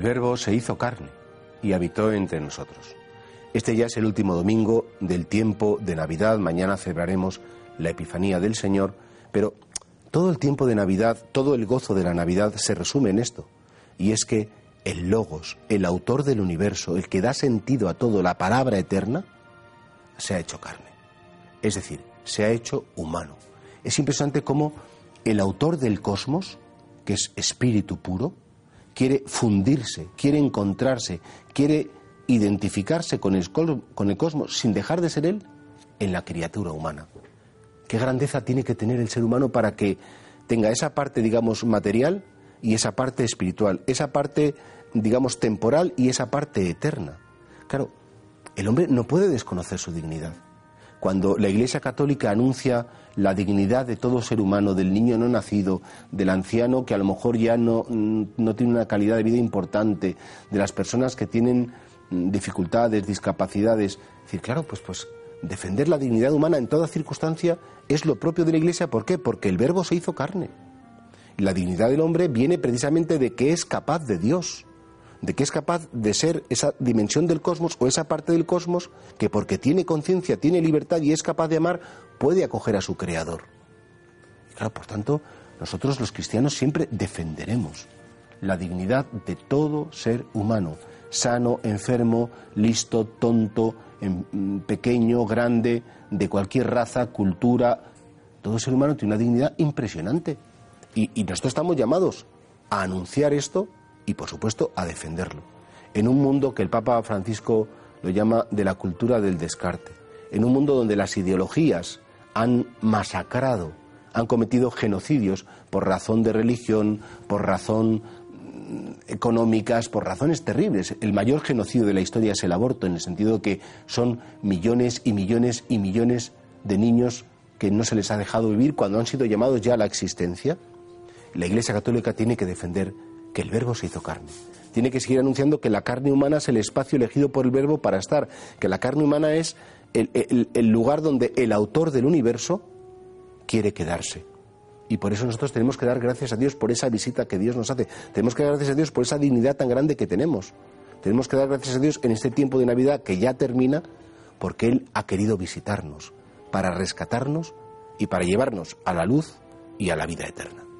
Verbo se hizo carne y habitó entre nosotros. Este ya es el último domingo del tiempo de Navidad. Mañana celebraremos la Epifanía del Señor, pero todo el tiempo de Navidad, todo el gozo de la Navidad se resume en esto. Y es que el Logos, el autor del universo, el que da sentido a todo, la palabra eterna, se ha hecho carne. Es decir, se ha hecho humano. Es impresionante cómo el autor del cosmos, que es espíritu puro, quiere fundirse, quiere encontrarse, quiere identificarse con el, con el cosmos sin dejar de ser él en la criatura humana. ¿Qué grandeza tiene que tener el ser humano para que tenga esa parte, digamos, material y esa parte espiritual, esa parte, digamos, temporal y esa parte eterna? Claro, el hombre no puede desconocer su dignidad. Cuando la Iglesia Católica anuncia la dignidad de todo ser humano, del niño no nacido, del anciano que a lo mejor ya no, no tiene una calidad de vida importante, de las personas que tienen mm, dificultades, discapacidades. Es decir, claro, pues, pues defender la dignidad humana en toda circunstancia es lo propio de la Iglesia. ¿Por qué? Porque el Verbo se hizo carne. La dignidad del hombre viene precisamente de que es capaz de Dios de que es capaz de ser esa dimensión del cosmos o esa parte del cosmos que porque tiene conciencia, tiene libertad y es capaz de amar, puede acoger a su creador. claro, por tanto, nosotros los cristianos siempre defenderemos la dignidad de todo ser humano, sano, enfermo, listo, tonto, mm, pequeño, grande, de cualquier raza, cultura. Todo ser humano tiene una dignidad impresionante. Y, y nosotros estamos llamados a anunciar esto y, por supuesto, a defenderlo. En un mundo que el Papa Francisco lo llama de la cultura del descarte, en un mundo donde las ideologías han masacrado, han cometido genocidios por razón de religión, por razón mm, económicas, por razones terribles. El mayor genocidio de la historia es el aborto, en el sentido que son millones y millones y millones de niños que no se les ha dejado vivir cuando han sido llamados ya a la existencia. La Iglesia Católica tiene que defender que el verbo se hizo carne. Tiene que seguir anunciando que la carne humana es el espacio elegido por el verbo para estar, que la carne humana es el, lugar donde el autor del universo quiere quedarse. Y por eso nosotros tenemos que dar gracias a Dios por esa visita que Dios nos hace. Tenemos que dar gracias a Dios por esa dignidad tan grande que tenemos. Tenemos que dar gracias a Dios en este tiempo de Navidad que ya termina, porque Él ha querido visitarnos, para rescatarnos y para llevarnos a la luz y a la vida eterna.